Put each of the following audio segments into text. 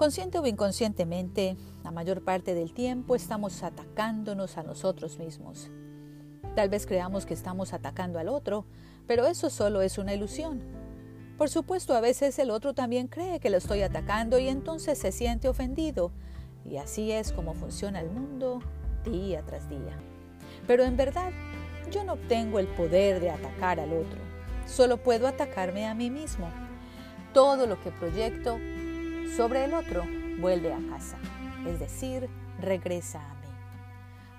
Consciente o inconscientemente, la mayor parte del tiempo estamos atacándonos a nosotros mismos. Tal vez creamos que estamos atacando al otro, pero eso solo es una ilusión. Por supuesto, a veces el otro también cree que lo estoy atacando y entonces se siente ofendido. Y así es como funciona el mundo día tras día. Pero en verdad, yo no tengo el poder de atacar al otro. Solo puedo atacarme a mí mismo. Todo lo que proyecto sobre el otro vuelve a casa, es decir, regresa a mí.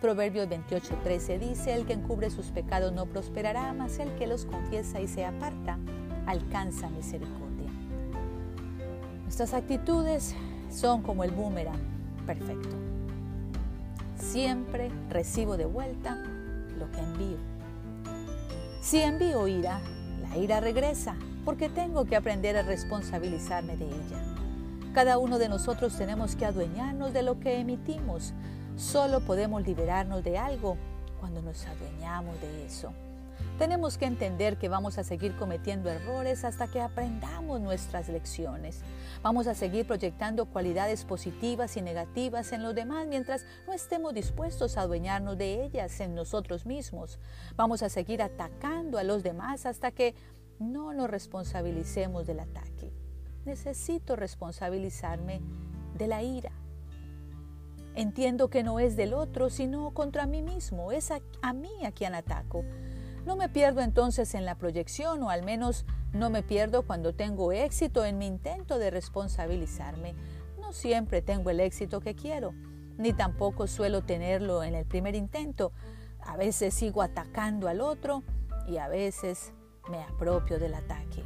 Proverbios 28:13 dice, el que encubre sus pecados no prosperará, mas el que los confiesa y se aparta alcanza misericordia. Nuestras actitudes son como el boomerang perfecto. Siempre recibo de vuelta lo que envío. Si envío ira, la ira regresa, porque tengo que aprender a responsabilizarme de ella. Cada uno de nosotros tenemos que adueñarnos de lo que emitimos. Solo podemos liberarnos de algo cuando nos adueñamos de eso. Tenemos que entender que vamos a seguir cometiendo errores hasta que aprendamos nuestras lecciones. Vamos a seguir proyectando cualidades positivas y negativas en los demás mientras no estemos dispuestos a adueñarnos de ellas en nosotros mismos. Vamos a seguir atacando a los demás hasta que no nos responsabilicemos del ataque. Necesito responsabilizarme de la ira. Entiendo que no es del otro, sino contra mí mismo. Es a, mí a quien ataco. No me pierdo entonces en la proyección o al menos no me pierdo cuando tengo éxito en mi intento de responsabilizarme. No siempre tengo el éxito que quiero, ni tampoco suelo tenerlo en el primer intento. A veces sigo atacando al otro y a veces me apropio del ataque.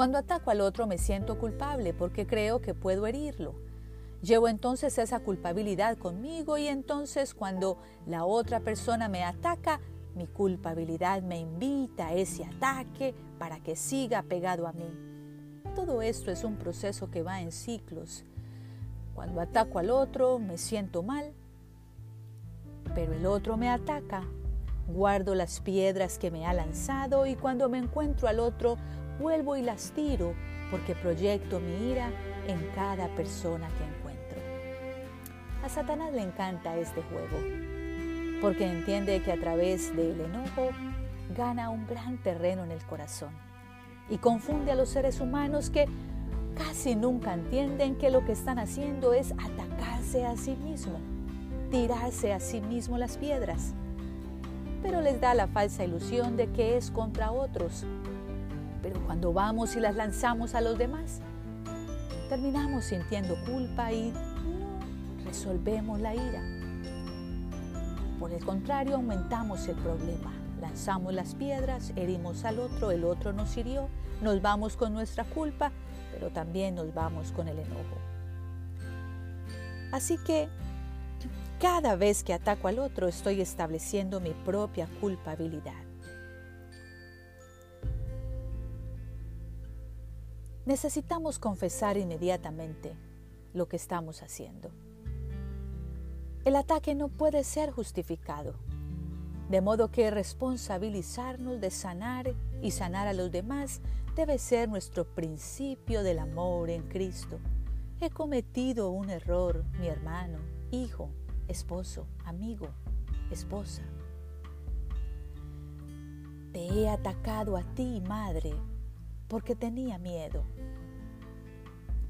Cuando ataco al otro me siento culpable porque creo que puedo herirlo. Llevo entonces esa culpabilidad conmigo y entonces cuando la otra persona me ataca, mi culpabilidad me invita a ese ataque para que siga pegado a mí. Todo esto es un proceso que va en ciclos. Cuando ataco al otro me siento mal, pero el otro me ataca. Guardo las piedras que me ha lanzado y cuando me encuentro al otro vuelvo y las tiro porque proyecto mi ira en cada persona que encuentro. A Satanás le encanta este juego porque entiende que a través del enojo gana un gran terreno en el corazón y confunde a los seres humanos que casi nunca entienden que lo que están haciendo es atacarse a sí mismo, tirarse a sí mismo las piedras. Pero les da la falsa ilusión de que es contra otros. Pero cuando vamos y las lanzamos a los demás, terminamos sintiendo culpa y no resolvemos la ira. Por el contrario, aumentamos el problema. Lanzamos las piedras, herimos al otro, el otro nos hirió, nos vamos con nuestra culpa, pero también nos vamos con el enojo. Así que cada vez que ataco al otro estoy estableciendo mi propia culpabilidad. Necesitamos confesar inmediatamente lo que estamos haciendo. El ataque no puede ser justificado, de modo que responsabilizarnos de sanar y sanar a los demás debe ser nuestro principio del amor en Cristo. He cometido un error, mi hermano, hijo, esposo, amigo, esposa. Te he atacado a ti, madre, porque tenía miedo,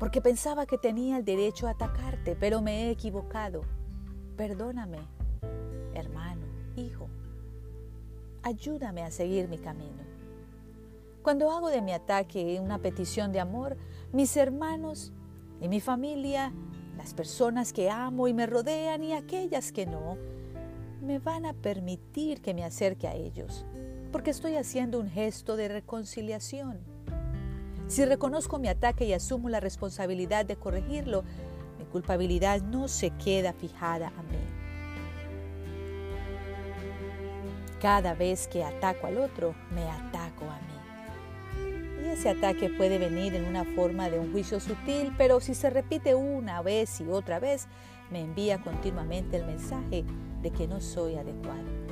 porque pensaba que tenía el derecho a atacarte, pero me he equivocado Perdóname, hermano, hijo. Ayúdame a seguir mi camino. Cuando hago de mi ataque una petición de amor, mis hermanos y mi familia, las personas que amo y me rodean y aquellas que no, me van a permitir que me acerque a ellos, porque estoy haciendo un gesto de reconciliación. Si reconozco mi ataque y asumo la responsabilidad de corregirlo, culpabilidad no se queda fijada a mí. Cada vez que ataco al otro, me ataco a mí. Y ese ataque puede venir en una forma de un juicio sutil, pero si se repite una vez y otra vez, me envía continuamente el mensaje de que no soy adecuado.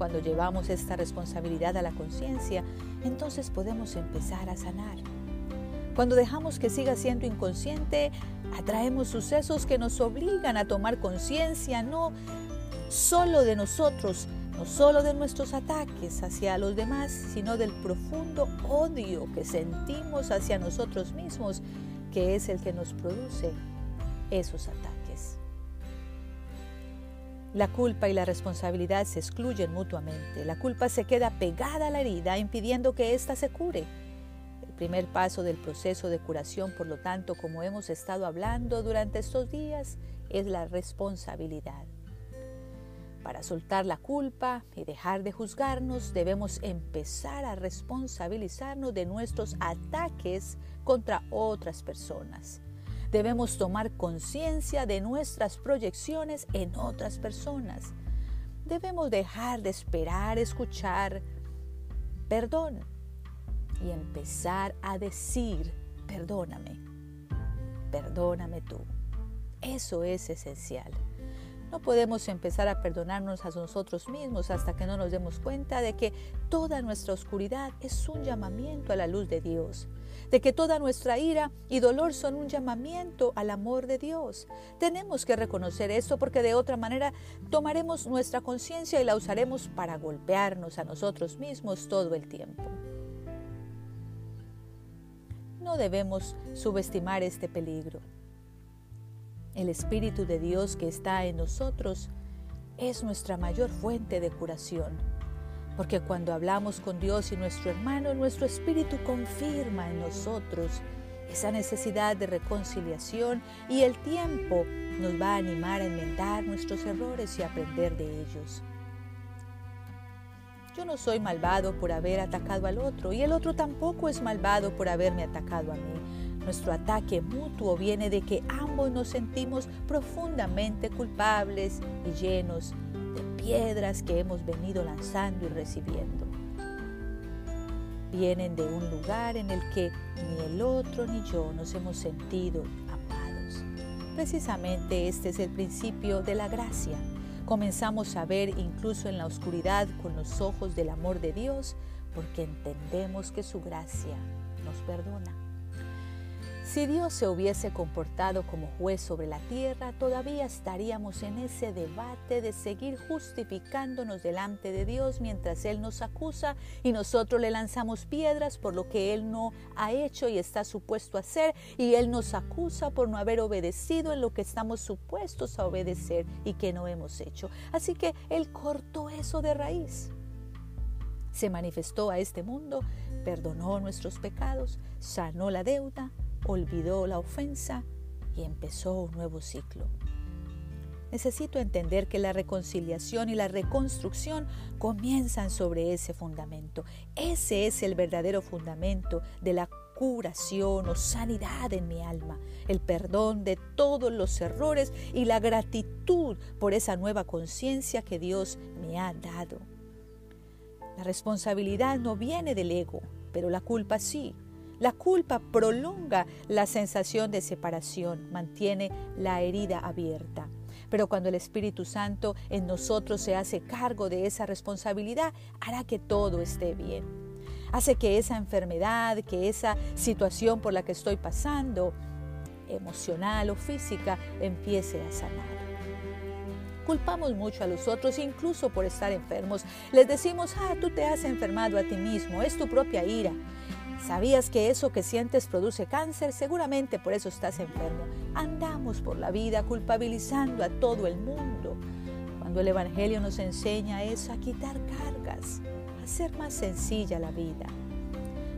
Cuando llevamos esta responsabilidad a la conciencia, entonces podemos empezar a sanar. Cuando dejamos que siga siendo inconsciente, atraemos sucesos que nos obligan a tomar conciencia no solo de nosotros, no solo de nuestros ataques hacia los demás, sino del profundo odio que sentimos hacia nosotros mismos, que es el que nos produce esos ataques. La culpa y la responsabilidad se excluyen mutuamente. La culpa se queda pegada a la herida, impidiendo que ésta se cure. El primer paso del proceso de curación, por lo tanto, como hemos estado hablando durante estos días, es la responsabilidad. Para soltar la culpa y dejar de juzgarnos, debemos empezar a responsabilizarnos de nuestros ataques contra otras personas. Debemos tomar conciencia de nuestras proyecciones en otras personas. Debemos dejar de esperar escuchar perdón y empezar a decir perdóname. Perdóname tú. Eso es esencial. No podemos empezar a perdonarnos a nosotros mismos hasta que no nos demos cuenta de que toda nuestra oscuridad es un llamamiento a la luz de Dios, de que toda nuestra ira y dolor son un llamamiento al amor de Dios. Tenemos que reconocer esto porque de otra manera tomaremos nuestra conciencia y la usaremos para golpearnos a nosotros mismos todo el tiempo. No debemos subestimar este peligro. El Espíritu de Dios que está en nosotros es nuestra mayor fuente de curación. Porque cuando hablamos con Dios y nuestro hermano, nuestro Espíritu confirma en nosotros esa necesidad de reconciliación y el tiempo nos va a animar a enmendar nuestros errores y aprender de ellos. Yo no soy malvado por haber atacado al otro y el otro tampoco es malvado por haberme atacado a mí. Nuestro ataque mutuo viene de que ambos nos sentimos profundamente culpables y llenos de piedras que hemos venido lanzando y recibiendo. Vienen de un lugar en el que ni el otro ni yo nos hemos sentido amados. Precisamente este es el principio de la gracia. Comenzamos a ver incluso en la oscuridad con los ojos del amor de Dios porque entendemos que su gracia nos perdona. Si Dios se hubiese comportado como juez sobre la tierra, todavía estaríamos en ese debate de seguir justificándonos delante de Dios mientras Él nos acusa y nosotros le lanzamos piedras por lo que Él no ha hecho y está supuesto a hacer y Él nos acusa por no haber obedecido en lo que estamos supuestos a obedecer y que no hemos hecho. Así que Él cortó eso de raíz. Se manifestó a este mundo, perdonó nuestros pecados, sanó la deuda, olvidó la ofensa y empezó un nuevo ciclo. Necesito entender que la reconciliación y la reconstrucción comienzan sobre ese fundamento. Ese es el verdadero fundamento de la curación o sanidad en mi alma, el perdón de todos los errores y la gratitud por esa nueva conciencia que Dios me ha dado. La responsabilidad no viene del ego, pero la culpa sí. La culpa prolonga la sensación de separación, mantiene la herida abierta. Pero cuando el Espíritu Santo en nosotros se hace cargo de esa responsabilidad, hará que todo esté bien. Hace que esa enfermedad, que esa situación por la que estoy pasando, emocional o física, empiece a sanar. Culpamos mucho a los otros, incluso por estar enfermos. Les decimos, ah, tú te has enfermado a ti mismo, es tu propia ira. ¿Sabías que eso que sientes produce cáncer? Seguramente por eso estás enfermo. Andamos por la vida culpabilizando a todo el mundo. Cuando el Evangelio nos enseña eso, a quitar cargas, a hacer más sencilla la vida.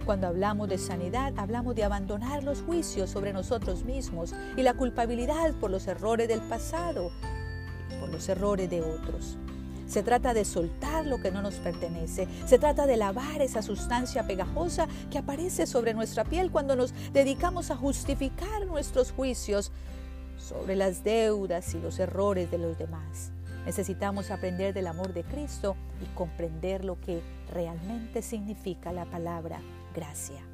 Cuando hablamos de sanidad, hablamos de abandonar los juicios sobre nosotros mismos y la culpabilidad por los errores del pasado y por los errores de otros. Se trata de soltar lo que no nos pertenece. Se trata de lavar esa sustancia pegajosa que aparece sobre nuestra piel cuando nos dedicamos a justificar nuestros juicios sobre las deudas y los errores de los demás. Necesitamos aprender del amor de Cristo y comprender lo que realmente significa la palabra gracia.